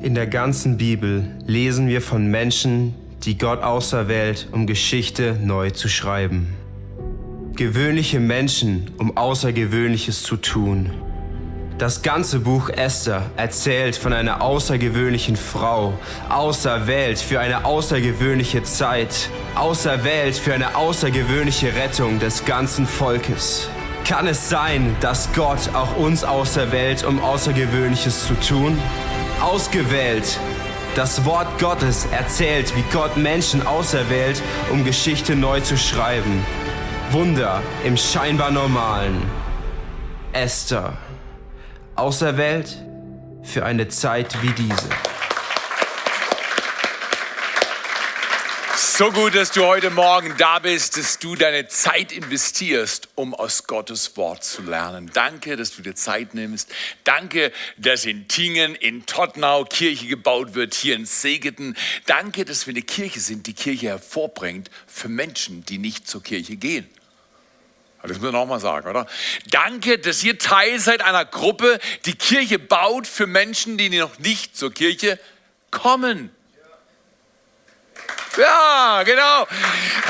In der ganzen Bibel lesen wir von Menschen, die Gott auserwählt, um Geschichte neu zu schreiben. Gewöhnliche Menschen, um Außergewöhnliches zu tun. Das ganze Buch Esther erzählt von einer außergewöhnlichen Frau, auserwählt für eine außergewöhnliche Zeit, auserwählt für eine außergewöhnliche Rettung des ganzen Volkes. Kann es sein, dass Gott auch uns auserwählt, um Außergewöhnliches zu tun? Ausgewählt. Das Wort Gottes erzählt, wie Gott Menschen auserwählt, um Geschichte neu zu schreiben. Wunder im scheinbar Normalen. Esther. Auserwählt für eine Zeit wie diese. So gut, dass du heute Morgen da bist, dass du deine Zeit investierst, um aus Gottes Wort zu lernen. Danke, dass du dir Zeit nimmst. Danke, dass in Tingen, in Tottenau Kirche gebaut wird, hier in Segeten. Danke, dass wir eine Kirche sind, die Kirche hervorbringt für Menschen, die nicht zur Kirche gehen. Das müssen wir nochmal sagen, oder? Danke, dass ihr Teil seid einer Gruppe, die Kirche baut für Menschen, die noch nicht zur Kirche kommen. Ja, genau.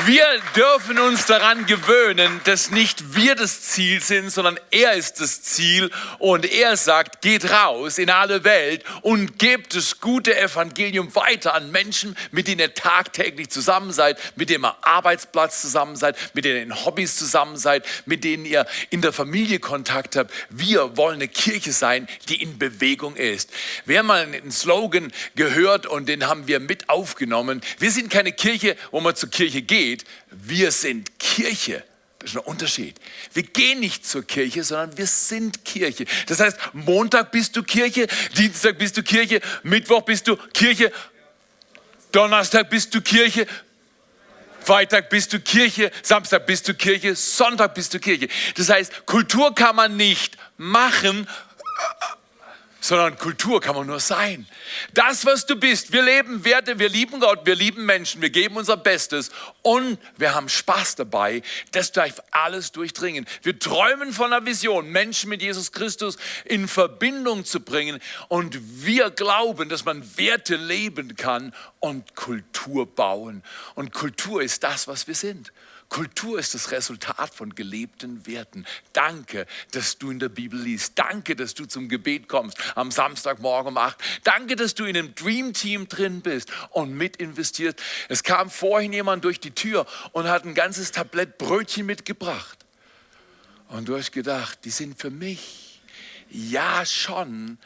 Wir dürfen uns daran gewöhnen, dass nicht wir das Ziel sind, sondern er ist das Ziel. Und er sagt, geht raus in alle Welt und gebt das gute Evangelium weiter an Menschen, mit denen ihr tagtäglich zusammen seid, mit denen ihr Arbeitsplatz zusammen seid, mit denen ihr in Hobbys zusammen seid, mit denen ihr in der Familie Kontakt habt. Wir wollen eine Kirche sein, die in Bewegung ist. Wir haben mal einen Slogan gehört und den haben wir mit aufgenommen. Wir sind keine Kirche, wo man zur Kirche geht. Wir sind Kirche. Das ist ein Unterschied. Wir gehen nicht zur Kirche, sondern wir sind Kirche. Das heißt, Montag bist du Kirche, Dienstag bist du Kirche, Mittwoch bist du Kirche, Donnerstag bist du Kirche, Freitag bist du Kirche, Samstag bist du Kirche, Sonntag bist du Kirche. Das heißt, Kultur kann man nicht machen, sondern Kultur kann man nur sein. Das, was du bist, wir leben Werte, wir lieben Gott, wir lieben Menschen, wir geben unser Bestes und wir haben Spaß dabei. Das darf alles durchdringen. Wir träumen von einer Vision, Menschen mit Jesus Christus in Verbindung zu bringen und wir glauben, dass man Werte leben kann und Kultur bauen. Und Kultur ist das, was wir sind. Kultur ist das Resultat von gelebten Werten. Danke, dass du in der Bibel liest. Danke, dass du zum Gebet kommst am Samstagmorgen um 8. Danke, dass du in einem Dream Team drin bist und mit investierst. Es kam vorhin jemand durch die Tür und hat ein ganzes Tablett Brötchen mitgebracht. Und du hast gedacht, die sind für mich. Ja, schon,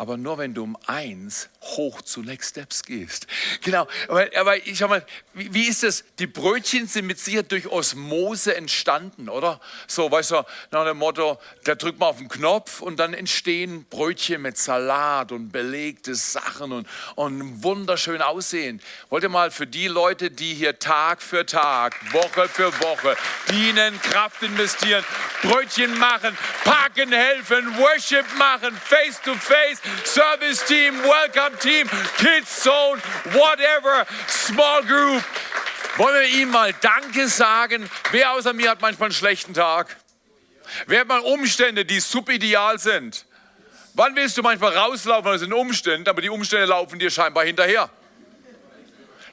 aber nur wenn du um eins hoch zu Next Steps gehst. Genau, aber, aber ich schau mal, wie, wie, ist das? Die Brötchen sind mit Sicherheit durch Osmose entstanden, oder? So, weißt du, nach dem Motto, da drückt man auf den Knopf und dann entstehen Brötchen mit Salat und belegte Sachen und, und wunderschön aussehen. Wollt ihr mal für die Leute, die hier Tag für Tag, Woche für Woche dienen, Kraft investieren, Brötchen machen, packen, helfen, Worship machen, face to face, Service Team, Welcome Team, Kids Zone, whatever, Small Group. Wollen wir ihm mal Danke sagen? Wer außer mir hat manchmal einen schlechten Tag? Wer hat mal Umstände, die subideal sind? Wann willst du manchmal rauslaufen aus den Umständen, aber die Umstände laufen dir scheinbar hinterher?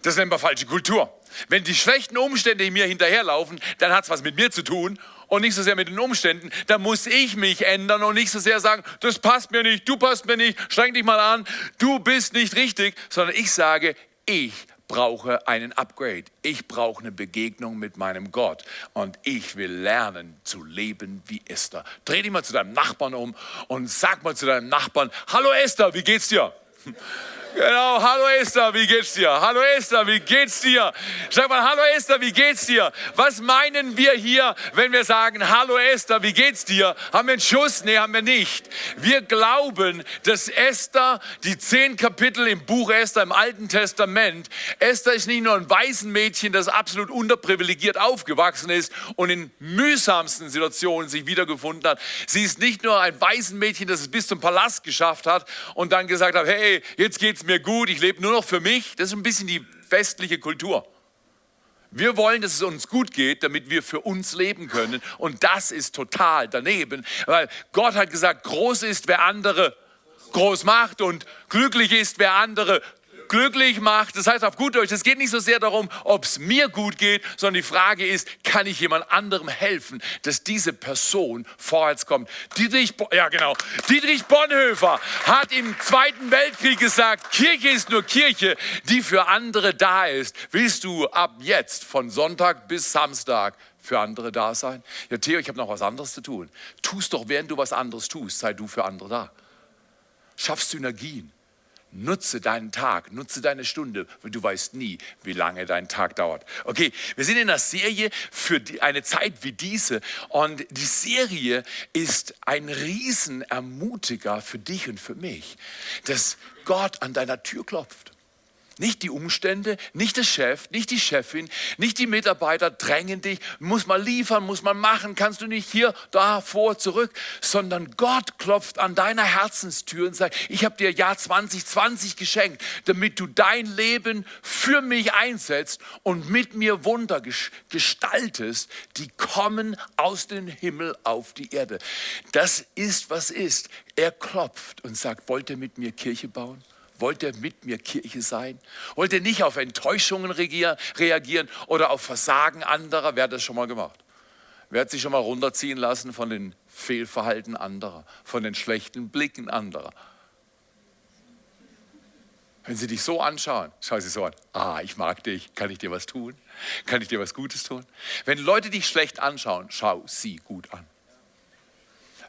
Das nennt man falsche Kultur. Wenn die schlechten Umstände mir hinterherlaufen, dann hat es was mit mir zu tun und nicht so sehr mit den Umständen. Da muss ich mich ändern und nicht so sehr sagen, das passt mir nicht, du passt mir nicht, streng dich mal an, du bist nicht richtig, sondern ich sage, ich brauche einen Upgrade. Ich brauche eine Begegnung mit meinem Gott und ich will lernen zu leben wie Esther. Dreh dich mal zu deinem Nachbarn um und sag mal zu deinem Nachbarn, hallo Esther, wie geht's dir? Genau, hallo Esther, wie geht's dir? Hallo Esther, wie geht's dir? Sag mal, hallo Esther, wie geht's dir? Was meinen wir hier, wenn wir sagen, hallo Esther, wie geht's dir? Haben wir einen Schuss? Nee, haben wir nicht. Wir glauben, dass Esther, die zehn Kapitel im Buch Esther im Alten Testament, Esther ist nicht nur ein Waisenmädchen, das absolut unterprivilegiert aufgewachsen ist und in mühsamsten Situationen sich wiedergefunden hat. Sie ist nicht nur ein Waisenmädchen, das es bis zum Palast geschafft hat und dann gesagt hat, hey, jetzt geht's mir gut, ich lebe nur noch für mich. Das ist ein bisschen die westliche Kultur. Wir wollen, dass es uns gut geht, damit wir für uns leben können. Und das ist total daneben, weil Gott hat gesagt, groß ist, wer andere groß macht und glücklich ist, wer andere glücklich macht. Das heißt auf gut Deutsch, es geht nicht so sehr darum, ob es mir gut geht, sondern die Frage ist, kann ich jemand anderem helfen, dass diese Person vorwärts kommt. Dietrich, ja genau, Dietrich Bonhoeffer hat im Zweiten Weltkrieg gesagt, Kirche ist nur Kirche, die für andere da ist. Willst du ab jetzt von Sonntag bis Samstag für andere da sein? Ja, Theo, ich habe noch was anderes zu tun. Tust doch, während du was anderes tust, sei du für andere da. Schaff Synergien. Nutze deinen Tag, nutze deine Stunde, weil du weißt nie, wie lange dein Tag dauert. Okay, wir sind in einer Serie für eine Zeit wie diese und die Serie ist ein Riesenermutiger für dich und für mich, dass Gott an deiner Tür klopft. Nicht die Umstände, nicht der Chef, nicht die Chefin, nicht die Mitarbeiter drängen dich, muss man liefern, muss man machen, kannst du nicht hier, da, vor, zurück, sondern Gott klopft an deiner Herzenstür und sagt, ich habe dir Jahr 2020 geschenkt, damit du dein Leben für mich einsetzt und mit mir Wunder gestaltest, die kommen aus dem Himmel auf die Erde. Das ist, was ist. Er klopft und sagt, wollt ihr mit mir Kirche bauen? Wollt ihr mit mir Kirche sein? Wollt ihr nicht auf Enttäuschungen reagieren oder auf Versagen anderer? Wer hat das schon mal gemacht? Wer hat sich schon mal runterziehen lassen von den Fehlverhalten anderer, von den schlechten Blicken anderer? Wenn sie dich so anschauen, schau sie so an. Ah, ich mag dich. Kann ich dir was tun? Kann ich dir was Gutes tun? Wenn Leute dich schlecht anschauen, schau sie gut an.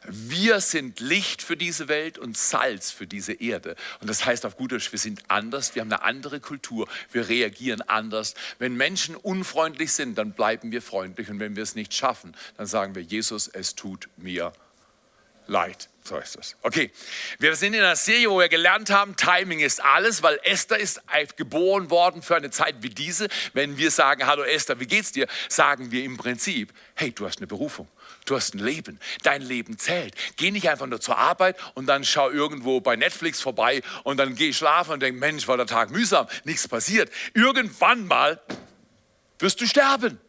Wir sind Licht für diese Welt und Salz für diese Erde. Und das heißt auf gut Deutsch, wir sind anders, wir haben eine andere Kultur, wir reagieren anders. Wenn Menschen unfreundlich sind, dann bleiben wir freundlich. Und wenn wir es nicht schaffen, dann sagen wir, Jesus, es tut mir leid. So ist es. Okay, wir sind in einer Serie, wo wir gelernt haben, Timing ist alles, weil Esther ist geboren worden für eine Zeit wie diese. Wenn wir sagen, hallo Esther, wie geht's dir? Sagen wir im Prinzip, hey, du hast eine Berufung. Du hast ein Leben. Dein Leben zählt. Geh nicht einfach nur zur Arbeit und dann schau irgendwo bei Netflix vorbei und dann geh schlafen und denk, Mensch, war der Tag mühsam. Nichts passiert. Irgendwann mal wirst du sterben.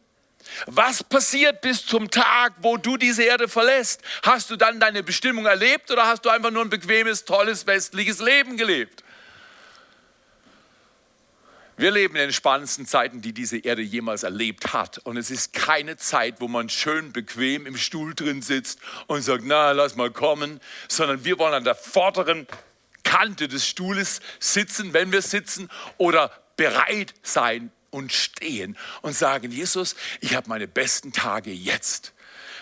Was passiert bis zum Tag, wo du diese Erde verlässt? Hast du dann deine Bestimmung erlebt oder hast du einfach nur ein bequemes, tolles, westliches Leben gelebt? Wir leben in den spannendsten Zeiten, die diese Erde jemals erlebt hat. Und es ist keine Zeit, wo man schön bequem im Stuhl drin sitzt und sagt, na, lass mal kommen, sondern wir wollen an der vorderen Kante des Stuhles sitzen, wenn wir sitzen, oder bereit sein und stehen und sagen, Jesus, ich habe meine besten Tage jetzt.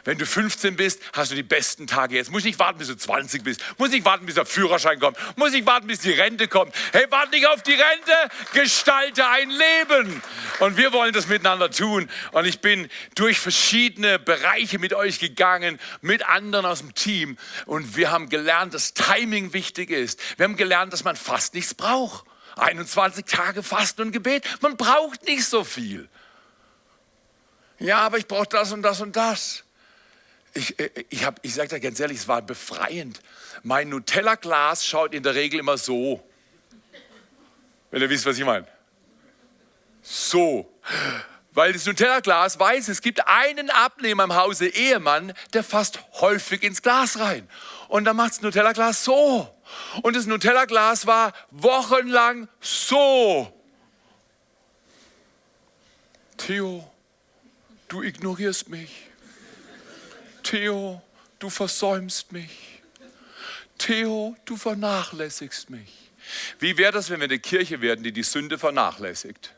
Wenn du 15 bist, hast du die besten Tage jetzt. Muss nicht warten, bis du 20 bist. Muss nicht warten, bis der Führerschein kommt. Muss nicht warten, bis die Rente kommt. Hey, warte nicht auf die Rente. Gestalte ein Leben. Und wir wollen das miteinander tun. Und ich bin durch verschiedene Bereiche mit euch gegangen, mit anderen aus dem Team. Und wir haben gelernt, dass Timing wichtig ist. Wir haben gelernt, dass man fast nichts braucht. 21 Tage Fasten und Gebet. Man braucht nicht so viel. Ja, aber ich brauche das und das und das ich, äh, ich, ich sage dir ganz ehrlich, es war befreiend. Mein Nutella-Glas schaut in der Regel immer so. Wenn ihr wisst, was ich meine. So. Weil das Nutella-Glas weiß, es gibt einen Abnehmer im Hause Ehemann, der fasst häufig ins Glas rein. Und dann macht das Nutella-Glas so. Und das Nutella-Glas war wochenlang so. Theo, du ignorierst mich. Theo, du versäumst mich. Theo, du vernachlässigst mich. Wie wäre das, wenn wir eine Kirche werden, die die Sünde vernachlässigt?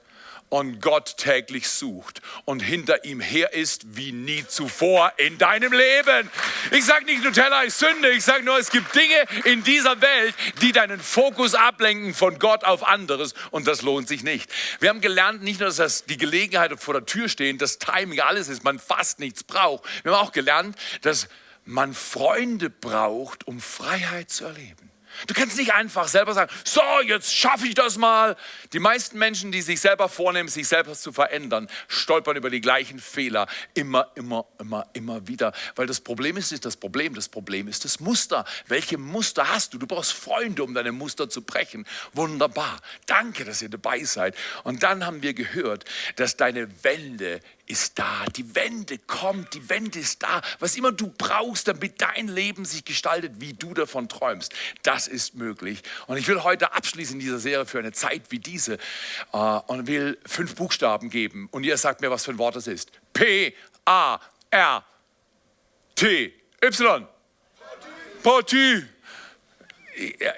Und Gott täglich sucht und hinter ihm her ist wie nie zuvor in deinem Leben. Ich sage nicht, Nutella ist Sünde, ich sage nur, es gibt Dinge in dieser Welt, die deinen Fokus ablenken von Gott auf anderes und das lohnt sich nicht. Wir haben gelernt, nicht nur, dass das die Gelegenheit vor der Tür stehen, das Timing alles ist, man fast nichts braucht. Wir haben auch gelernt, dass man Freunde braucht, um Freiheit zu erleben. Du kannst nicht einfach selber sagen, so, jetzt schaffe ich das mal. Die meisten Menschen, die sich selber vornehmen, sich selbst zu verändern, stolpern über die gleichen Fehler immer, immer, immer, immer wieder. Weil das Problem ist nicht das Problem, das Problem ist das Muster. Welche Muster hast du? Du brauchst Freunde, um deine Muster zu brechen. Wunderbar. Danke, dass ihr dabei seid. Und dann haben wir gehört, dass deine Wände ist da, die Wende kommt, die Wende ist da. Was immer du brauchst, damit dein Leben sich gestaltet, wie du davon träumst, das ist möglich. Und ich will heute abschließen in dieser Serie für eine Zeit wie diese äh, und will fünf Buchstaben geben. Und ihr sagt mir, was für ein Wort das ist. P, A, R, T, Y. Party.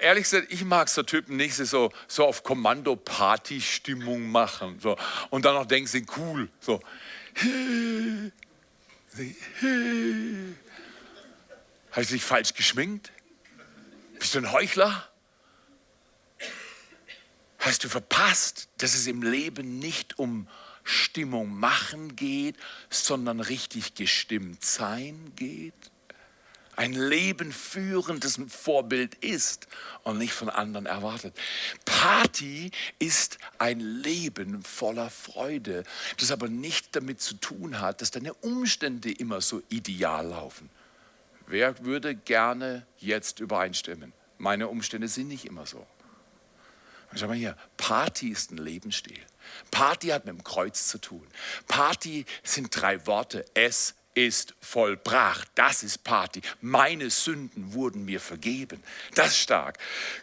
Ehrlich gesagt, ich mag so Typen nicht, die so, so auf Kommando-Party-Stimmung machen. So. Und dann noch denken, sie cool. So. Hast du dich falsch geschminkt? Bist du ein Heuchler? Hast du verpasst, dass es im Leben nicht um Stimmung machen geht, sondern richtig gestimmt sein geht? Ein Leben führen, das ein Vorbild ist und nicht von anderen erwartet. Party ist ein Leben voller Freude, das aber nicht damit zu tun hat, dass deine Umstände immer so ideal laufen. Wer würde gerne jetzt übereinstimmen? Meine Umstände sind nicht immer so. Schau mal hier, Party ist ein Lebensstil. Party hat mit dem Kreuz zu tun. Party sind drei Worte. S, ist vollbracht. Das ist Party. Meine Sünden wurden mir vergeben. Das ist stark.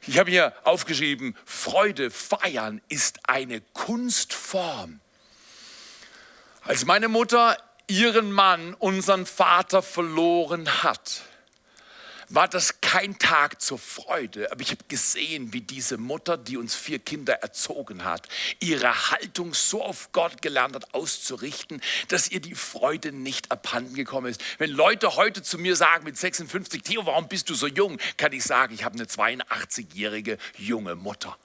Ich habe hier aufgeschrieben, Freude feiern ist eine Kunstform. Als meine Mutter ihren Mann, unseren Vater verloren hat, war das kein Tag zur Freude. Aber ich habe gesehen, wie diese Mutter, die uns vier Kinder erzogen hat, ihre Haltung so auf Gott gelernt hat auszurichten, dass ihr die Freude nicht abhanden gekommen ist. Wenn Leute heute zu mir sagen mit 56, Theo, warum bist du so jung? Kann ich sagen, ich habe eine 82-jährige junge Mutter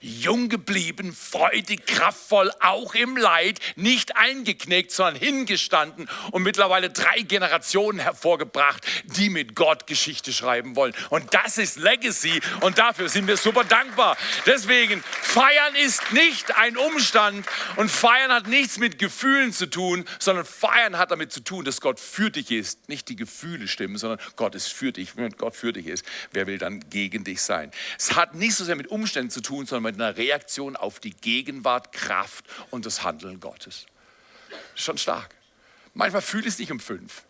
jung geblieben, freudig, kraftvoll, auch im Leid, nicht eingeknickt, sondern hingestanden und mittlerweile drei Generationen hervorgebracht, die mit Gott Geschichte schreiben wollen. Und das ist Legacy und dafür sind wir super dankbar. Deswegen, feiern ist nicht ein Umstand und feiern hat nichts mit Gefühlen zu tun, sondern feiern hat damit zu tun, dass Gott für dich ist. Nicht die Gefühle stimmen, sondern Gott ist für dich. Wenn Gott für dich ist, wer will dann gegen dich sein? Es hat nicht so sehr mit Umständen zu tun, sondern mit einer Reaktion auf die Gegenwart, Kraft und das Handeln Gottes. Schon stark. Manchmal fühle ich es nicht um fünf.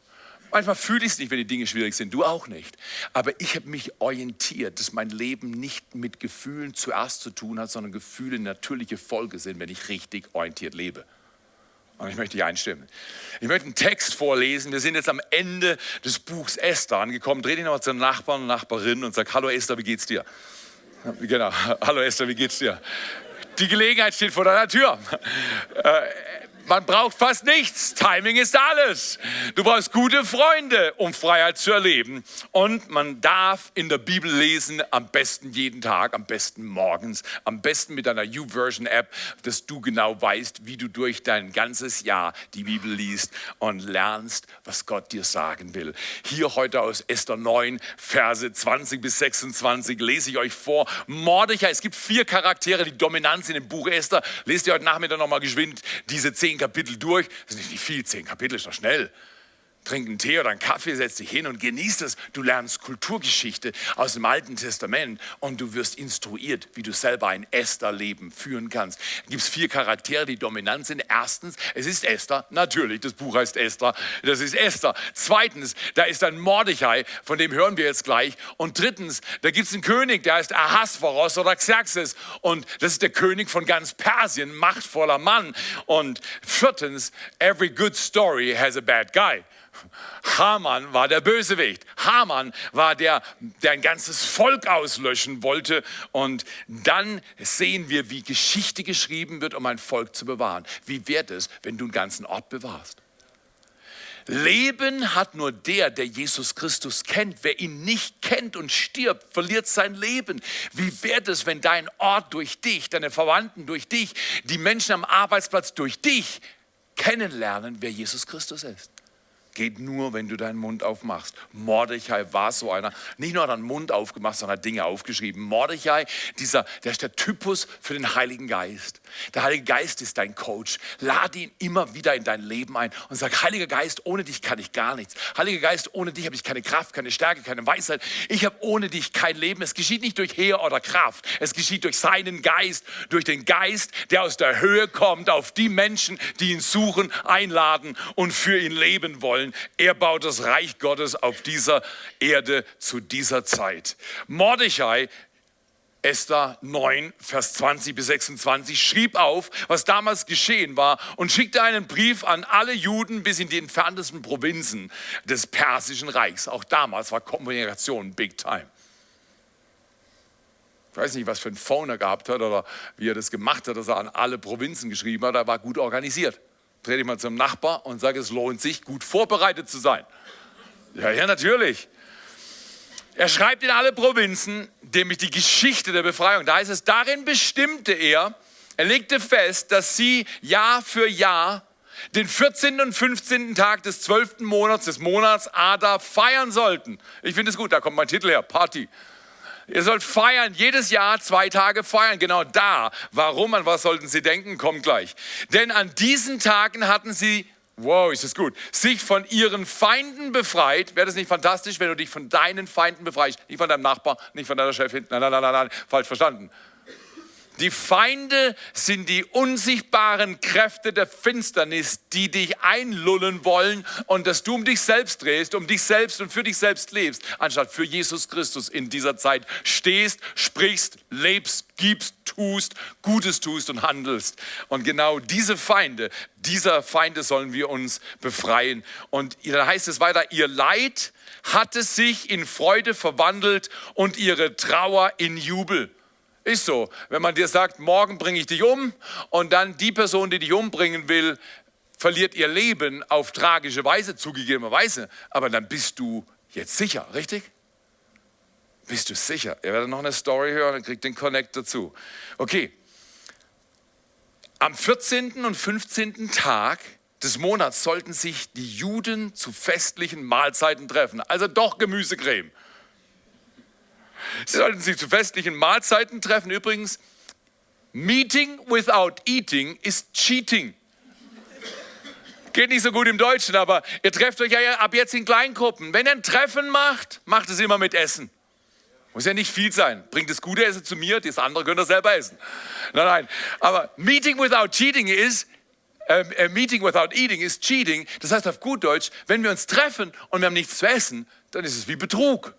Manchmal fühle ich es nicht, wenn die Dinge schwierig sind. Du auch nicht. Aber ich habe mich orientiert, dass mein Leben nicht mit Gefühlen zuerst zu tun hat, sondern Gefühle natürliche Folge sind, wenn ich richtig orientiert lebe. Und ich möchte dich einstimmen. Ich möchte einen Text vorlesen. Wir sind jetzt am Ende des Buchs Esther angekommen. Dreh dich nochmal zu Nachbarn und Nachbarinnen und sag, hallo Esther, wie geht's dir? Genau. Hallo Esther, wie geht's dir? Die Gelegenheit steht vor deiner Tür. Man braucht fast nichts. Timing ist alles. Du brauchst gute Freunde, um Freiheit zu erleben. Und man darf in der Bibel lesen, am besten jeden Tag, am besten morgens, am besten mit einer YouVersion-App, dass du genau weißt, wie du durch dein ganzes Jahr die Bibel liest und lernst, was Gott dir sagen will. Hier heute aus Esther 9, Verse 20 bis 26 lese ich euch vor. Mordechai, es gibt vier Charaktere, die dominant sind im Buch Esther. Lest ihr heute Nachmittag nochmal geschwind diese zehn zehn Kapitel durch. Das ist nicht viel, zehn Kapitel ist doch schnell trink einen Tee oder einen Kaffee, setz dich hin und genieß das. Du lernst Kulturgeschichte aus dem Alten Testament und du wirst instruiert, wie du selber ein Esther-Leben führen kannst. Da gibt es vier Charaktere, die dominant sind. Erstens, es ist Esther, natürlich, das Buch heißt Esther, das ist Esther. Zweitens, da ist ein Mordechai, von dem hören wir jetzt gleich. Und drittens, da gibt es einen König, der heißt Ahasveros oder Xerxes und das ist der König von ganz Persien, machtvoller Mann. Und viertens, every good story has a bad guy. Haman war der Bösewicht. Haman war der, der ein ganzes Volk auslöschen wollte. Und dann sehen wir, wie Geschichte geschrieben wird, um ein Volk zu bewahren. Wie wird es, wenn du einen ganzen Ort bewahrst? Leben hat nur der, der Jesus Christus kennt. Wer ihn nicht kennt und stirbt, verliert sein Leben. Wie wird es, wenn dein Ort durch dich, deine Verwandten durch dich, die Menschen am Arbeitsplatz durch dich kennenlernen, wer Jesus Christus ist? Geht nur, wenn du deinen Mund aufmachst. Mordechai war so einer. Nicht nur hat er den Mund aufgemacht, sondern hat Dinge aufgeschrieben. Mordechai, dieser, der ist der Typus für den Heiligen Geist. Der Heilige Geist ist dein Coach. Lade ihn immer wieder in dein Leben ein und sag, Heiliger Geist, ohne dich kann ich gar nichts. Heiliger Geist, ohne dich habe ich keine Kraft, keine Stärke, keine Weisheit. Ich habe ohne dich kein Leben. Es geschieht nicht durch Heer oder Kraft. Es geschieht durch seinen Geist, durch den Geist, der aus der Höhe kommt, auf die Menschen, die ihn suchen, einladen und für ihn leben wollen. Er baut das Reich Gottes auf dieser Erde zu dieser Zeit. Mordechai Esther 9, Vers 20 bis 26, schrieb auf, was damals geschehen war und schickte einen Brief an alle Juden bis in die entferntesten Provinzen des Persischen Reichs. Auch damals war Kommunikation big time. Ich weiß nicht, was für ein Phone er gehabt hat oder wie er das gemacht hat, dass er an alle Provinzen geschrieben hat. Er war gut organisiert. Dreh dich mal zum Nachbar und sage, es lohnt sich, gut vorbereitet zu sein. Ja, ja, natürlich. Er schreibt in alle Provinzen, nämlich die Geschichte der Befreiung. Da heißt es, darin bestimmte er, er legte fest, dass sie Jahr für Jahr den 14. und 15. Tag des 12. Monats, des Monats Ada feiern sollten. Ich finde es gut, da kommt mein Titel her, Party. Ihr sollt feiern, jedes Jahr zwei Tage feiern. Genau da. Warum? An was sollten sie denken? Kommt gleich. Denn an diesen Tagen hatten sie Wow, ist das gut. Sich von ihren Feinden befreit. Wäre das nicht fantastisch, wenn du dich von deinen Feinden befreist? Nicht von deinem Nachbar, nicht von deiner Chefin. Nein, nein, nein, nein. falsch verstanden. Die Feinde sind die unsichtbaren Kräfte der Finsternis, die dich einlullen wollen und dass du um dich selbst drehst, um dich selbst und für dich selbst lebst, anstatt für Jesus Christus in dieser Zeit stehst, sprichst, lebst, gibst, tust, Gutes tust und handelst. Und genau diese Feinde, dieser Feinde sollen wir uns befreien. Und dann heißt es weiter, ihr Leid hatte sich in Freude verwandelt und ihre Trauer in Jubel. Ist so. Wenn man dir sagt, morgen bringe ich dich um und dann die Person, die dich umbringen will, verliert ihr Leben auf tragische Weise, zugegebenerweise, aber dann bist du jetzt sicher, richtig? Bist du sicher? Ihr werdet noch eine Story hören und kriegt den Connect dazu. Okay. Am 14. und 15. Tag des Monats sollten sich die Juden zu festlichen Mahlzeiten treffen. Also doch Gemüsecreme. Sie sollten sich zu festlichen Mahlzeiten treffen. Übrigens, Meeting without eating ist cheating. Geht nicht so gut im Deutschen, aber ihr trefft euch ja ab jetzt in Kleingruppen. Wenn ihr ein Treffen macht, macht es immer mit Essen. Muss ja nicht viel sein. Bringt das gute Essen zu mir, das andere könnt ihr selber essen. Nein, nein. Aber Meeting without cheating ist, äh, äh, Meeting without eating ist cheating. Das heißt auf gut Deutsch, wenn wir uns treffen und wir haben nichts zu essen, dann ist es wie Betrug.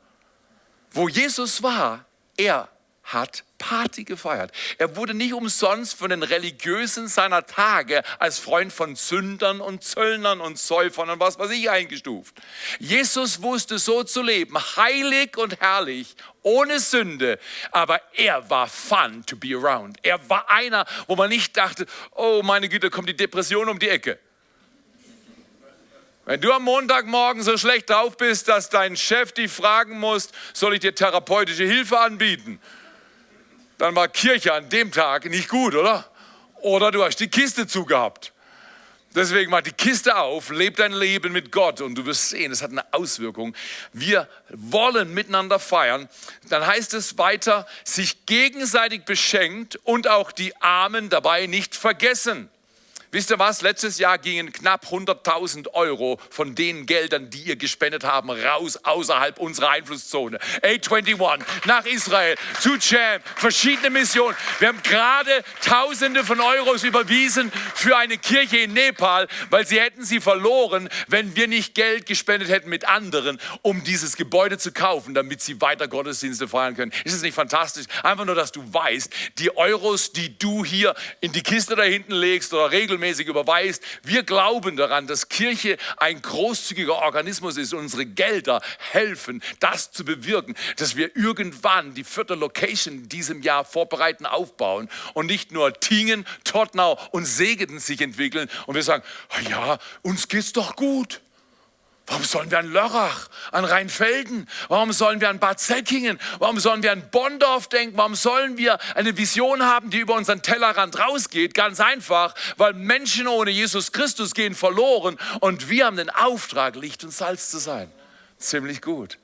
Wo Jesus war, er hat Party gefeiert. Er wurde nicht umsonst von den Religiösen seiner Tage als Freund von Sündern und Zöllnern und Säufern und was weiß ich eingestuft. Jesus wusste so zu leben, heilig und herrlich, ohne Sünde, aber er war fun to be around. Er war einer, wo man nicht dachte, oh meine Güte, kommt die Depression um die Ecke. Wenn du am Montagmorgen so schlecht drauf bist, dass dein Chef dich fragen muss, soll ich dir therapeutische Hilfe anbieten? Dann war Kirche an dem Tag nicht gut, oder? Oder du hast die Kiste zugehabt. Deswegen mach die Kiste auf, leb dein Leben mit Gott und du wirst sehen, es hat eine Auswirkung. Wir wollen miteinander feiern. Dann heißt es weiter, sich gegenseitig beschenkt und auch die Armen dabei nicht vergessen. Wisst ihr was? Letztes Jahr gingen knapp 100.000 Euro von den Geldern, die ihr gespendet haben, raus außerhalb unserer Einflusszone. A21 nach Israel, zu Jam, verschiedene Missionen. Wir haben gerade Tausende von Euros überwiesen für eine Kirche in Nepal, weil sie hätten sie verloren, wenn wir nicht Geld gespendet hätten mit anderen, um dieses Gebäude zu kaufen, damit sie weiter Gottesdienste feiern können. Ist es nicht fantastisch? Einfach nur, dass du weißt, die Euros, die du hier in die Kiste da hinten legst oder regelmäßig regelmäßig überweist. Wir glauben daran, dass Kirche ein großzügiger Organismus ist. Unsere Gelder helfen, das zu bewirken, dass wir irgendwann die vierte Location in diesem Jahr vorbereiten, aufbauen und nicht nur Tingen, Tottenau und Segeden sich entwickeln und wir sagen, ja, uns geht's doch gut. Warum sollen wir an Lörrach, an Rheinfelden? Warum sollen wir an Bad Säckingen? Warum sollen wir an Bonndorf denken? Warum sollen wir eine Vision haben, die über unseren Tellerrand rausgeht? Ganz einfach, weil Menschen ohne Jesus Christus gehen verloren und wir haben den Auftrag, Licht und Salz zu sein. Ziemlich gut.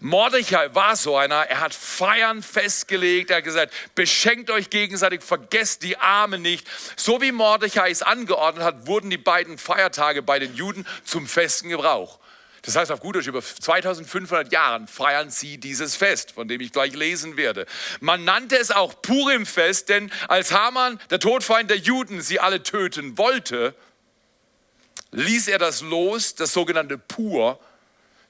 Mordechai war so einer, er hat Feiern festgelegt, er hat gesagt, beschenkt euch gegenseitig, vergesst die Armen nicht. So wie Mordechai es angeordnet hat, wurden die beiden Feiertage bei den Juden zum festen Gebrauch. Das heißt auf gut Deutsch, über 2500 Jahren feiern sie dieses Fest, von dem ich gleich lesen werde. Man nannte es auch Purimfest, denn als Haman, der Todfeind der Juden, sie alle töten wollte, ließ er das los, das sogenannte Pur,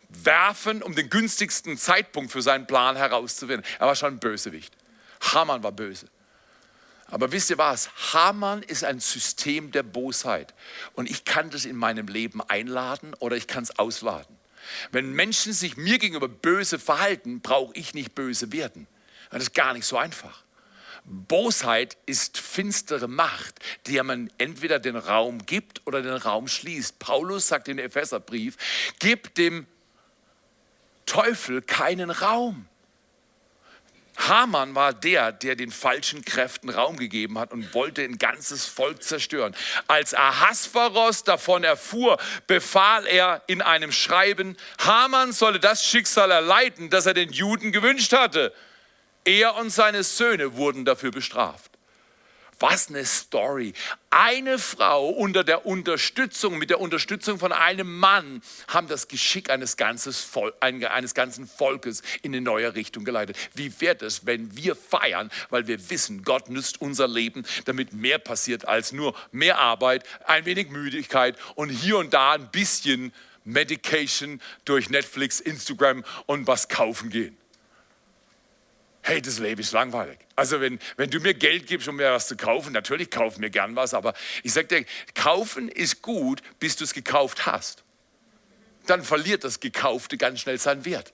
werfen, um den günstigsten Zeitpunkt für seinen Plan herauszufinden. Er war schon ein Bösewicht. Haman war böse. Aber wisst ihr was? Haman ist ein System der Bosheit. Und ich kann das in meinem Leben einladen oder ich kann es ausladen. Wenn Menschen sich mir gegenüber böse verhalten, brauche ich nicht böse werden. Das ist gar nicht so einfach. Bosheit ist finstere Macht, die man entweder den Raum gibt oder den Raum schließt. Paulus sagt in Epheserbrief, gib dem Teufel keinen Raum. Haman war der, der den falschen Kräften Raum gegeben hat und wollte ein ganzes Volk zerstören. Als Ahasveros davon erfuhr, befahl er in einem Schreiben, Haman solle das Schicksal erleiden, das er den Juden gewünscht hatte. Er und seine Söhne wurden dafür bestraft. Was eine Story. Eine Frau unter der Unterstützung, mit der Unterstützung von einem Mann, haben das Geschick eines, Vol eines ganzen Volkes in eine neue Richtung geleitet. Wie wird es, wenn wir feiern, weil wir wissen, Gott nützt unser Leben, damit mehr passiert als nur mehr Arbeit, ein wenig Müdigkeit und hier und da ein bisschen Medication durch Netflix, Instagram und was kaufen gehen hey, das Leben ist langweilig. Also wenn, wenn du mir Geld gibst, um mir was zu kaufen, natürlich kaufen mir gern was, aber ich sage dir, kaufen ist gut, bis du es gekauft hast. Dann verliert das Gekaufte ganz schnell seinen Wert.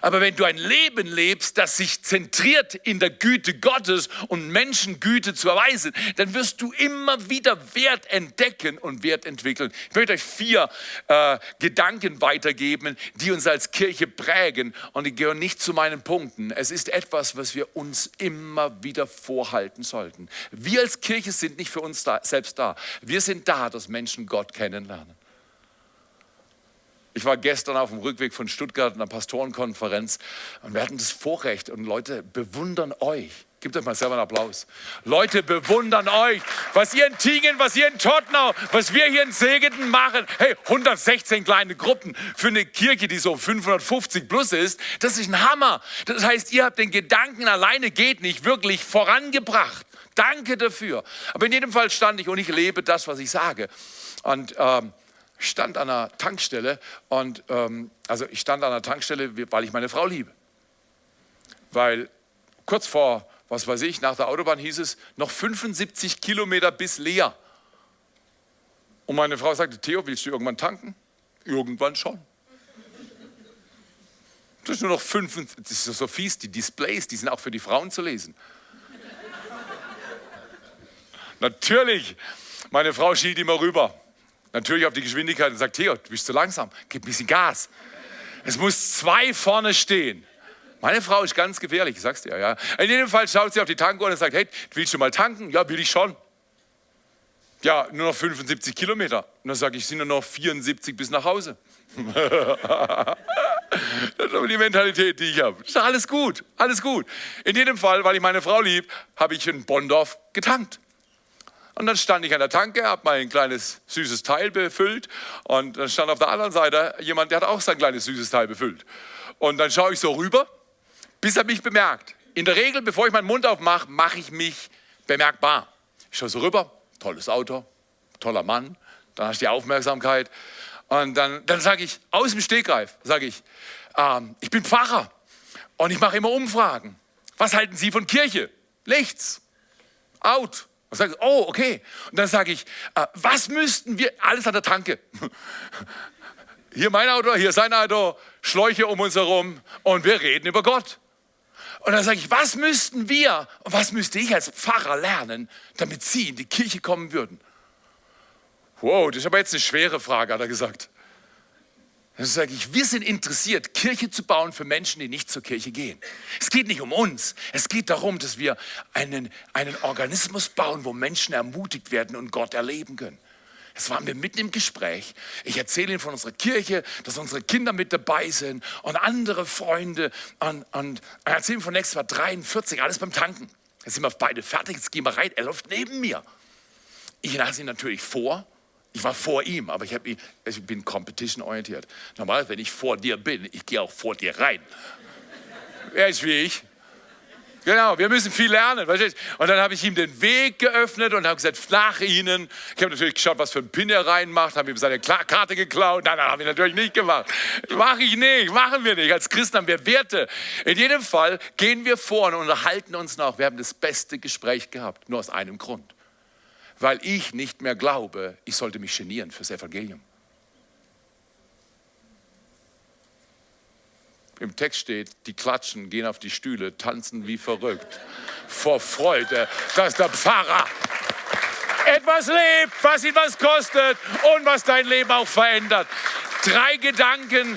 Aber wenn du ein Leben lebst, das sich zentriert in der Güte Gottes und Menschen Güte zu erweisen, dann wirst du immer wieder Wert entdecken und Wert entwickeln. Ich möchte euch vier äh, Gedanken weitergeben, die uns als Kirche prägen und die gehören nicht zu meinen Punkten. Es ist etwas, was wir uns immer wieder vorhalten sollten. Wir als Kirche sind nicht für uns da, selbst da. Wir sind da, dass Menschen Gott kennenlernen. Ich war gestern auf dem Rückweg von Stuttgart einer Pastorenkonferenz und wir hatten das Vorrecht und Leute bewundern euch. Gebt euch mal selber einen Applaus. Leute bewundern euch, was ihr in Tingen, was ihr in Tottenau, was wir hier in Segeten machen. Hey, 116 kleine Gruppen für eine Kirche, die so 550 plus ist, das ist ein Hammer. Das heißt, ihr habt den Gedanken alleine geht nicht wirklich vorangebracht. Danke dafür. Aber in jedem Fall stand ich und ich lebe das, was ich sage. Und ähm, stand an einer Tankstelle und ähm, also ich stand an einer Tankstelle, weil ich meine Frau liebe. Weil kurz vor, was weiß ich, nach der Autobahn hieß es, noch 75 Kilometer bis Leer. Und meine Frau sagte, Theo, willst du irgendwann tanken? Irgendwann schon. Das ist nur noch 75, das ist so fies, die Displays, die sind auch für die Frauen zu lesen. Natürlich, meine Frau schielt immer rüber natürlich auf die Geschwindigkeit und sagt, Theo, du bist zu langsam, gib ein bisschen Gas. Es muss zwei vorne stehen. Meine Frau ist ganz gefährlich, ich sag's dir. Ja. In jedem Fall schaut sie auf die Tankuhr und sagt, hey, willst du mal tanken? Ja, will ich schon. Ja, nur noch 75 Kilometer. Und dann sage ich, sind nur noch 74 bis nach Hause. das ist aber die Mentalität, die ich habe. Alles gut, alles gut. In jedem Fall, weil ich meine Frau lieb, habe ich in Bonndorf getankt. Und dann stand ich an der Tanke, habe mein kleines süßes Teil befüllt und dann stand auf der anderen Seite jemand, der hat auch sein kleines süßes Teil befüllt. Und dann schaue ich so rüber, bis er mich bemerkt. In der Regel, bevor ich meinen Mund aufmache, mache ich mich bemerkbar. Ich schaue so rüber, tolles Auto, toller Mann, dann hast du die Aufmerksamkeit. Und dann, dann sage ich, aus dem Stegreif, sage ich, ähm, ich bin Pfarrer und ich mache immer Umfragen. Was halten Sie von Kirche? Nichts. Out. Und sage, oh, okay. Und dann sage ich, äh, was müssten wir, alles an der Tanke. Hier mein Auto, hier sein Auto, Schläuche um uns herum und wir reden über Gott. Und dann sage ich, was müssten wir und was müsste ich als Pfarrer lernen, damit Sie in die Kirche kommen würden? Wow, das ist aber jetzt eine schwere Frage, hat er gesagt. Dann sage ich, wir sind interessiert, Kirche zu bauen für Menschen, die nicht zur Kirche gehen. Es geht nicht um uns. Es geht darum, dass wir einen, einen Organismus bauen, wo Menschen ermutigt werden und Gott erleben können. Jetzt waren wir mitten im Gespräch. Ich erzähle Ihnen von unserer Kirche, dass unsere Kinder mit dabei sind und andere Freunde. Und, und er erzählt mir von nächstes Mal 43, alles beim Tanken. Jetzt sind wir beide fertig, jetzt gehen wir rein. Er läuft neben mir. Ich lasse ihn natürlich vor ich war vor ihm, aber ich, ihn, ich bin competition-orientiert. Normal, wenn ich vor dir bin, ich gehe auch vor dir rein. Er ist wie ich. Genau, wir müssen viel lernen. Und dann habe ich ihm den Weg geöffnet und habe gesagt, nach Ihnen. Ich habe natürlich geschaut, was für ein Pin er reinmacht, habe ihm seine Karte geklaut. Nein, nein, habe ich natürlich nicht gemacht. Mache ich nicht, machen wir nicht. Als Christen haben wir Werte. In jedem Fall gehen wir vor und unterhalten uns noch. Wir haben das beste Gespräch gehabt, nur aus einem Grund weil ich nicht mehr glaube, ich sollte mich genieren fürs Evangelium. Im Text steht, die klatschen, gehen auf die Stühle, tanzen wie verrückt. Vor Freude, dass der Pfarrer etwas lebt, was ihn was kostet und was dein Leben auch verändert. Drei Gedanken.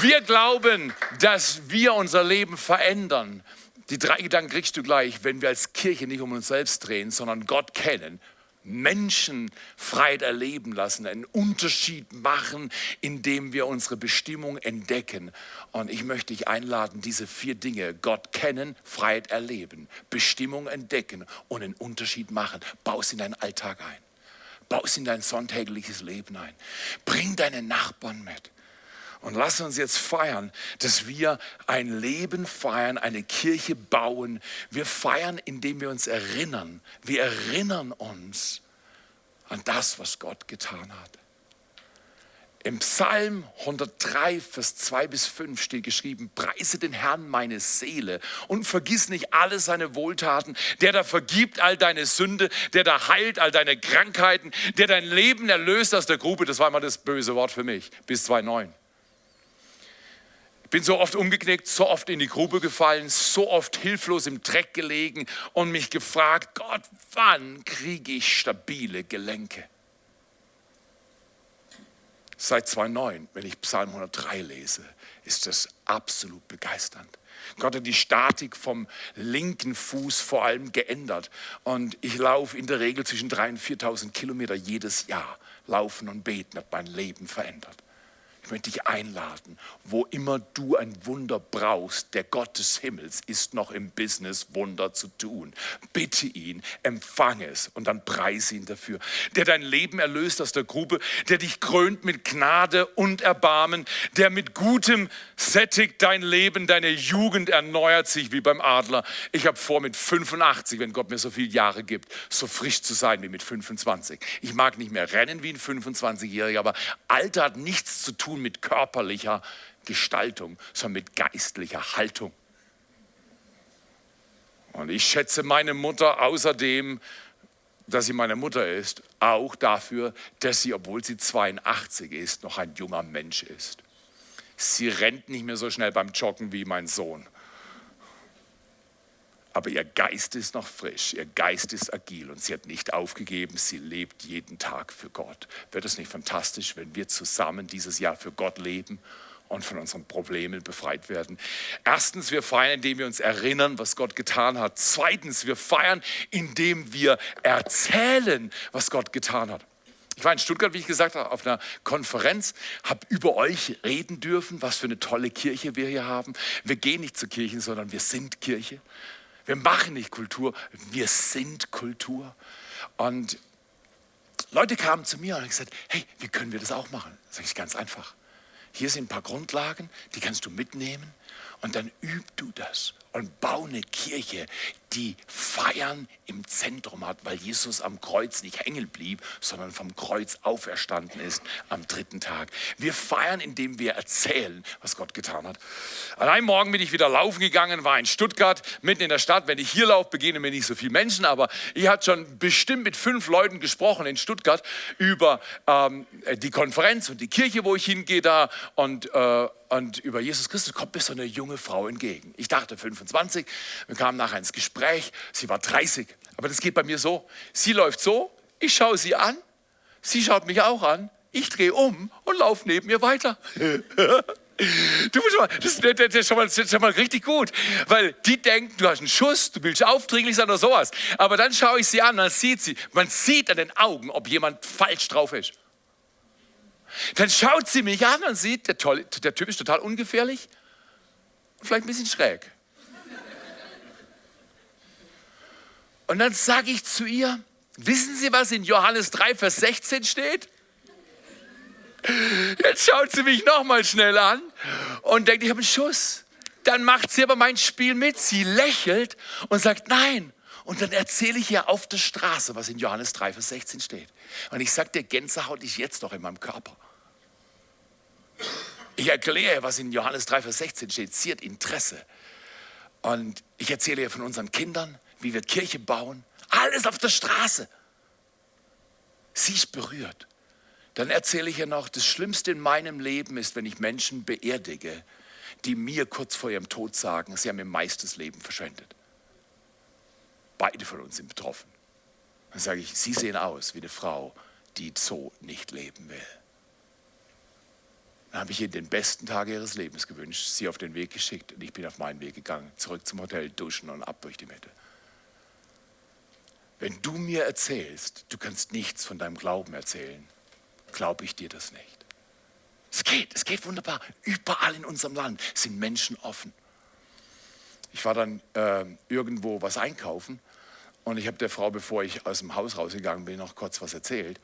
Wir glauben, dass wir unser Leben verändern. Die drei Gedanken kriegst du gleich, wenn wir als Kirche nicht um uns selbst drehen, sondern Gott kennen Menschen Freiheit erleben lassen, einen Unterschied machen, indem wir unsere Bestimmung entdecken. Und ich möchte dich einladen, diese vier Dinge, Gott kennen, Freiheit erleben, Bestimmung entdecken und einen Unterschied machen. Bau es in deinen Alltag ein. Bau es in dein sonntägliches Leben ein. Bring deine Nachbarn mit. Und lass uns jetzt feiern, dass wir ein Leben feiern, eine Kirche bauen. Wir feiern, indem wir uns erinnern. Wir erinnern uns an das, was Gott getan hat. Im Psalm 103, Vers 2 bis 5 steht geschrieben, preise den Herrn meine Seele und vergiss nicht alle seine Wohltaten, der da vergibt all deine Sünde, der da heilt all deine Krankheiten, der dein Leben erlöst aus der Grube, das war immer das böse Wort für mich, bis 2,9 bin so oft umgeknickt, so oft in die Grube gefallen, so oft hilflos im Dreck gelegen und mich gefragt, Gott, wann kriege ich stabile Gelenke? Seit 2009, wenn ich Psalm 103 lese, ist das absolut begeisternd. Gott hat die Statik vom linken Fuß vor allem geändert. Und ich laufe in der Regel zwischen 3.000 und 4.000 Kilometer jedes Jahr. Laufen und beten hat mein Leben verändert. Ich möchte dich einladen, wo immer du ein Wunder brauchst, der Gott des Himmels ist noch im Business, Wunder zu tun. Bitte ihn, empfange es und dann preise ihn dafür. Der dein Leben erlöst aus der Grube, der dich krönt mit Gnade und Erbarmen, der mit Gutem sättigt dein Leben, deine Jugend erneuert sich wie beim Adler. Ich habe vor, mit 85, wenn Gott mir so viele Jahre gibt, so frisch zu sein wie mit 25. Ich mag nicht mehr rennen wie ein 25-Jähriger, aber Alter hat nichts zu tun tun mit körperlicher Gestaltung, sondern mit geistlicher Haltung. Und ich schätze meine Mutter außerdem, dass sie meine Mutter ist, auch dafür, dass sie, obwohl sie 82 ist, noch ein junger Mensch ist. Sie rennt nicht mehr so schnell beim Joggen wie mein Sohn aber ihr Geist ist noch frisch, ihr Geist ist agil und sie hat nicht aufgegeben, sie lebt jeden Tag für Gott. Wird es nicht fantastisch, wenn wir zusammen dieses Jahr für Gott leben und von unseren Problemen befreit werden? Erstens, wir feiern, indem wir uns erinnern, was Gott getan hat. Zweitens, wir feiern, indem wir erzählen, was Gott getan hat. Ich war in Stuttgart, wie ich gesagt habe, auf einer Konferenz, habe über euch reden dürfen, was für eine tolle Kirche wir hier haben. Wir gehen nicht zur Kirche, sondern wir sind Kirche. Wir machen nicht Kultur, wir sind Kultur. Und Leute kamen zu mir und haben gesagt, hey, wie können wir das auch machen? Sage ich ganz einfach. Hier sind ein paar Grundlagen, die kannst du mitnehmen und dann üb du das und bau eine Kirche, die Feiern im Zentrum hat, weil Jesus am Kreuz nicht hängen blieb, sondern vom Kreuz auferstanden ist am dritten Tag. Wir feiern, indem wir erzählen, was Gott getan hat. An einem Morgen bin ich wieder laufen gegangen, war in Stuttgart, mitten in der Stadt. Wenn ich hier laufe, begegnen mir nicht so viele Menschen, aber ich hatte schon bestimmt mit fünf Leuten gesprochen in Stuttgart über ähm, die Konferenz und die Kirche, wo ich hingehe da und äh, und über Jesus Christus kommt mir so eine junge Frau entgegen. Ich dachte 25, wir kamen nachher ins Gespräch, sie war 30. Aber das geht bei mir so, sie läuft so, ich schaue sie an, sie schaut mich auch an, Ich drehe um und laufe neben ihr weiter. Du musst mal, das, das, ist schon mal, das ist schon mal richtig gut, weil die denken, du hast einen Schuss, du willst aufdringlich sein oder sowas. Aber dann schaue ich sie an, dann sieht sie, man sieht an den Augen, ob jemand falsch drauf ist. Dann schaut sie mich an und sieht, der, tolle, der Typ ist total ungefährlich und vielleicht ein bisschen schräg. Und dann sage ich zu ihr, wissen Sie, was in Johannes 3, Vers 16 steht? Jetzt schaut sie mich nochmal schnell an und denkt, ich habe einen Schuss. Dann macht sie aber mein Spiel mit. Sie lächelt und sagt nein. Und dann erzähle ich ihr auf der Straße, was in Johannes 3, Vers 16 steht. Und ich sage, der Gänsehaut ist jetzt noch in meinem Körper. Ich erkläre, was in Johannes 3, Vers 16 steht. Sie hat Interesse. Und ich erzähle ihr von unseren Kindern, wie wir Kirche bauen. Alles auf der Straße. Sie ist berührt. Dann erzähle ich ihr noch, das Schlimmste in meinem Leben ist, wenn ich Menschen beerdige, die mir kurz vor ihrem Tod sagen, sie haben ihr meistes Leben verschwendet. Beide von uns sind betroffen. Dann sage ich, Sie sehen aus wie eine Frau, die so nicht leben will. Dann habe ich ihr den besten Tag ihres Lebens gewünscht, sie auf den Weg geschickt und ich bin auf meinen Weg gegangen, zurück zum Hotel, duschen und ab durch die Mitte. Wenn du mir erzählst, du kannst nichts von deinem Glauben erzählen, glaube ich dir das nicht. Es geht, es geht wunderbar. Überall in unserem Land sind Menschen offen. Ich war dann äh, irgendwo was einkaufen und ich habe der Frau, bevor ich aus dem Haus rausgegangen bin, noch kurz was erzählt.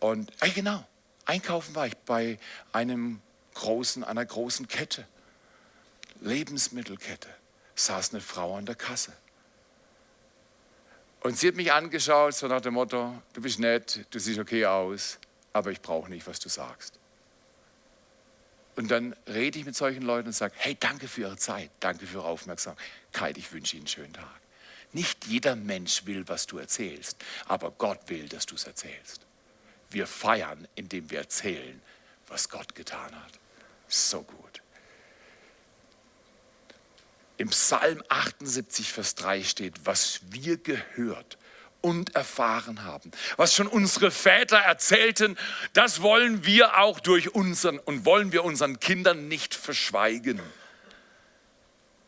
Und äh, genau, einkaufen war ich bei einem großen, einer großen Kette, Lebensmittelkette, saß eine Frau an der Kasse. Und sie hat mich angeschaut, so nach dem Motto, du bist nett, du siehst okay aus, aber ich brauche nicht, was du sagst. Und dann rede ich mit solchen Leuten und sage, hey, danke für Ihre Zeit, danke für Ihre Aufmerksamkeit, ich wünsche Ihnen einen schönen Tag. Nicht jeder Mensch will, was du erzählst, aber Gott will, dass du es erzählst. Wir feiern, indem wir erzählen, was Gott getan hat. So gut. Im Psalm 78, Vers 3 steht, was wir gehört und erfahren haben. Was schon unsere Väter erzählten, das wollen wir auch durch unseren und wollen wir unseren Kindern nicht verschweigen.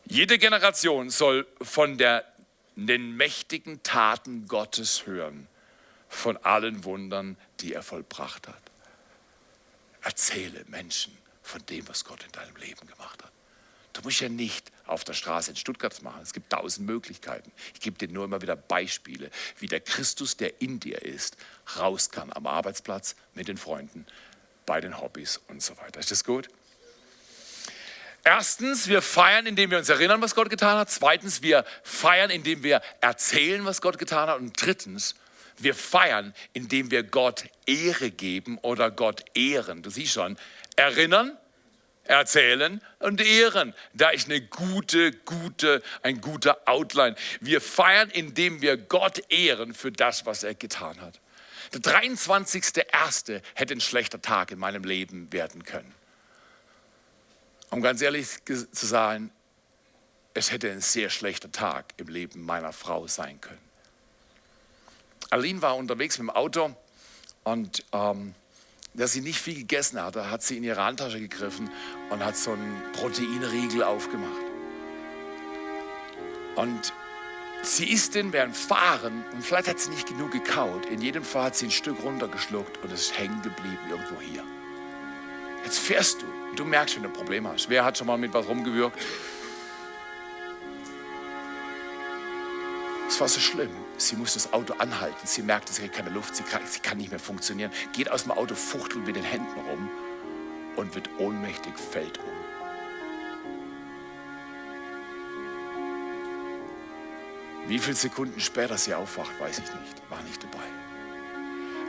Jede Generation soll von der, den mächtigen Taten Gottes hören, von allen Wundern, die er vollbracht hat. Erzähle Menschen von dem, was Gott in deinem Leben gemacht hat. Du musst ja nicht auf der Straße in Stuttgart machen. Es gibt tausend Möglichkeiten. Ich gebe dir nur immer wieder Beispiele, wie der Christus, der in dir ist, raus kann am Arbeitsplatz, mit den Freunden, bei den Hobbys und so weiter. Ist das gut? Erstens, wir feiern, indem wir uns erinnern, was Gott getan hat. Zweitens, wir feiern, indem wir erzählen, was Gott getan hat. Und drittens, wir feiern, indem wir Gott Ehre geben oder Gott ehren. Du siehst schon, erinnern, erzählen und ehren. Da ist eine gute, gute, ein guter Outline. Wir feiern, indem wir Gott ehren für das, was er getan hat. Der 23.01. hätte ein schlechter Tag in meinem Leben werden können. Um ganz ehrlich zu sein, es hätte ein sehr schlechter Tag im Leben meiner Frau sein können. Aline war unterwegs mit dem Auto und ähm, dass sie nicht viel gegessen hatte, hat sie in ihre Handtasche gegriffen und hat so einen Proteinriegel aufgemacht. Und sie isst den während Fahren und vielleicht hat sie nicht genug gekaut. In jedem Fall hat sie ein Stück runtergeschluckt und es ist hängen geblieben irgendwo hier. Jetzt fährst du und du merkst, wenn du ein Problem hast. Wer hat schon mal mit was rumgewirkt? Es war so schlimm. Sie muss das Auto anhalten. Sie merkt, sie hat keine Luft, sie kann, sie kann nicht mehr funktionieren. Geht aus dem Auto, fuchtelt mit den Händen rum und wird ohnmächtig, fällt um. Wie viele Sekunden später sie aufwacht, weiß ich nicht, war nicht dabei.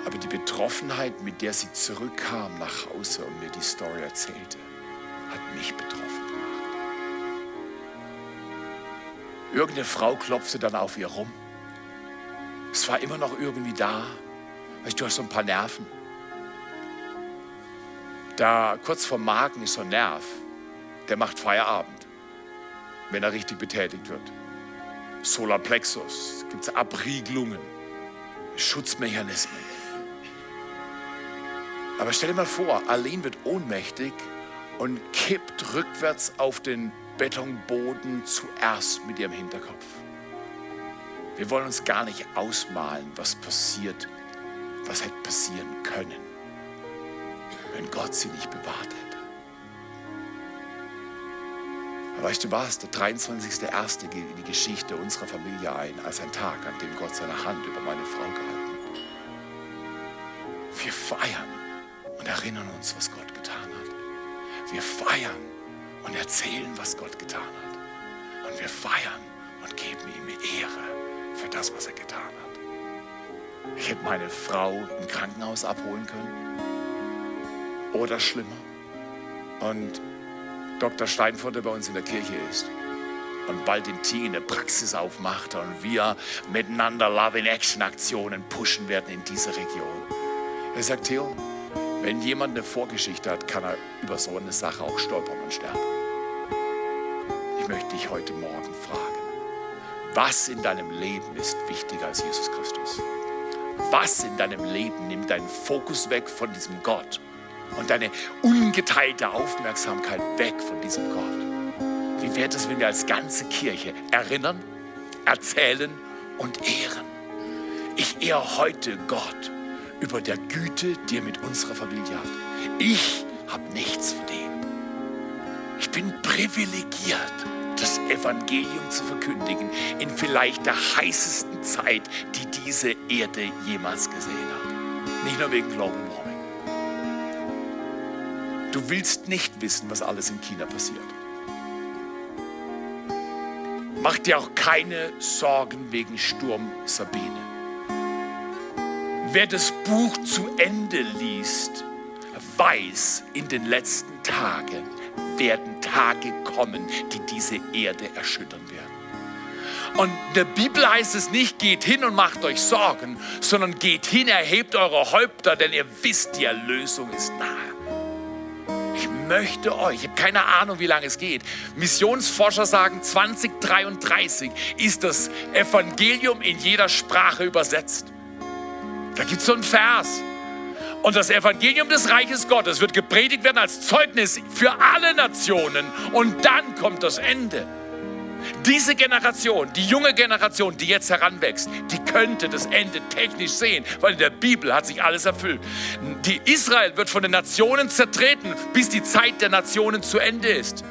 Aber die Betroffenheit, mit der sie zurückkam nach Hause und mir die Story erzählte, hat mich betroffen gemacht. Irgendeine Frau klopfte dann auf ihr rum es war immer noch irgendwie da. Weißt, du hast so ein paar Nerven. Da kurz vor Magen ist so ein Nerv, der macht Feierabend, wenn er richtig betätigt wird. Solarplexus, gibt es Abriegelungen, Schutzmechanismen. Aber stell dir mal vor, Arlene wird ohnmächtig und kippt rückwärts auf den Betonboden zuerst mit ihrem Hinterkopf. Wir wollen uns gar nicht ausmalen, was passiert, was hätte passieren können, wenn Gott sie nicht bewahrt hätte. Aber weißt du was? Der 23.01. geht in die Geschichte unserer Familie ein als ein Tag, an dem Gott seine Hand über meine Frau gehalten hat. Wir feiern und erinnern uns, was Gott getan hat. Wir feiern und erzählen, was Gott getan hat. Und wir feiern und geben ihm Ehre für das, was er getan hat. Ich hätte meine Frau im Krankenhaus abholen können. Oder schlimmer. Und Dr. Steinfurt, der bei uns in der Kirche ist und bald im Team eine Praxis aufmacht und wir miteinander Love in Action Aktionen pushen werden in dieser Region. Er sagt, Theo, wenn jemand eine Vorgeschichte hat, kann er über so eine Sache auch stolpern und sterben. Ich möchte dich heute Morgen fragen, was in deinem Leben ist wichtiger als Jesus Christus? Was in deinem Leben nimmt deinen Fokus weg von diesem Gott und deine ungeteilte Aufmerksamkeit weg von diesem Gott? Wie wäre es, wenn wir als ganze Kirche erinnern, erzählen und ehren? Ich ehre heute Gott über der Güte, die er mit unserer Familie hat. Ich habe nichts verdient. Ich bin privilegiert, das Evangelium zu verkündigen in vielleicht der heißesten Zeit, die diese Erde jemals gesehen hat. Nicht nur wegen Global Warming. Du willst nicht wissen, was alles in China passiert. Mach dir auch keine Sorgen wegen Sturm Sabine. Wer das Buch zu Ende liest, weiß, in den letzten Tagen werden Tage kommen, die diese Erde erschüttern werden. Und in der Bibel heißt es nicht, geht hin und macht euch Sorgen, sondern geht hin, erhebt eure Häupter, denn ihr wisst, die Erlösung ist nahe. Ich möchte euch, ich habe keine Ahnung, wie lange es geht. Missionsforscher sagen, 2033 ist das Evangelium in jeder Sprache übersetzt. Da gibt es so einen Vers. Und das Evangelium des Reiches Gottes wird gepredigt werden als Zeugnis für alle Nationen. Und dann kommt das Ende. Diese Generation, die junge Generation, die jetzt heranwächst, die könnte das Ende technisch sehen, weil in der Bibel hat sich alles erfüllt. Die Israel wird von den Nationen zertreten, bis die Zeit der Nationen zu Ende ist.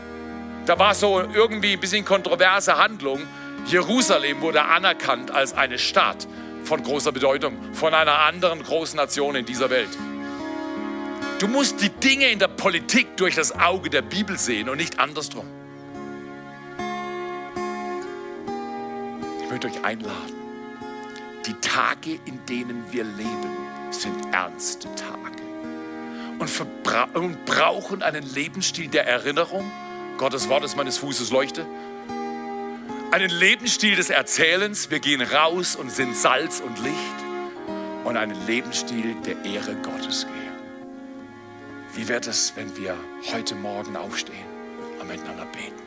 Da war so irgendwie ein bisschen kontroverse Handlung. Jerusalem wurde anerkannt als eine Stadt von großer Bedeutung, von einer anderen großen Nation in dieser Welt. Du musst die Dinge in der Politik durch das Auge der Bibel sehen und nicht andersrum. Ich möchte euch einladen. Die Tage, in denen wir leben, sind ernste Tage und, und brauchen einen Lebensstil der Erinnerung. Gottes Wort ist meines Fußes Leuchte einen Lebensstil des Erzählens. Wir gehen raus und sind Salz und Licht. Und einen Lebensstil der Ehre Gottes gehen. Wie wird es, wenn wir heute Morgen aufstehen und miteinander beten?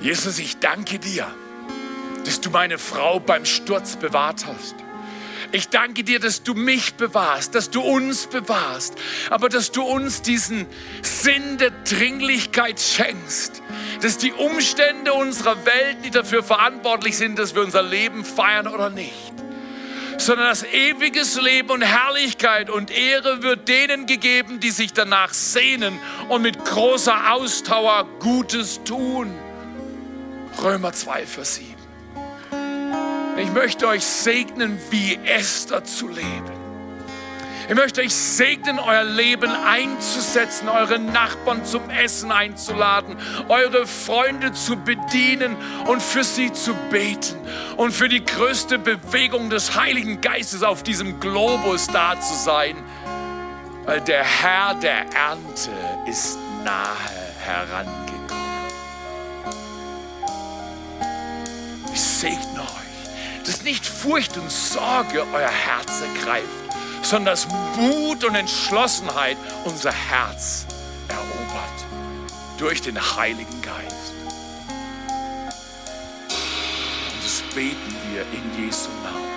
Jesus, ich danke dir, dass du meine Frau beim Sturz bewahrt hast. Ich danke dir, dass du mich bewahrst, dass du uns bewahrst, aber dass du uns diesen Sinn der Dringlichkeit schenkst, dass die Umstände unserer Welt nicht dafür verantwortlich sind, dass wir unser Leben feiern oder nicht sondern das ewiges Leben und Herrlichkeit und Ehre wird denen gegeben, die sich danach sehnen und mit großer Ausdauer Gutes tun. Römer 2, Vers 7. Ich möchte euch segnen, wie Esther zu leben. Ich möchte euch segnen, euer Leben einzusetzen, eure Nachbarn zum Essen einzuladen, eure Freunde zu bedienen und für sie zu beten und für die größte Bewegung des Heiligen Geistes auf diesem Globus da zu sein, weil der Herr der Ernte ist nahe herangekommen. Ich segne dass nicht Furcht und Sorge euer Herz ergreift, sondern dass Mut und Entschlossenheit unser Herz erobert durch den Heiligen Geist. Und das beten wir in Jesu Namen.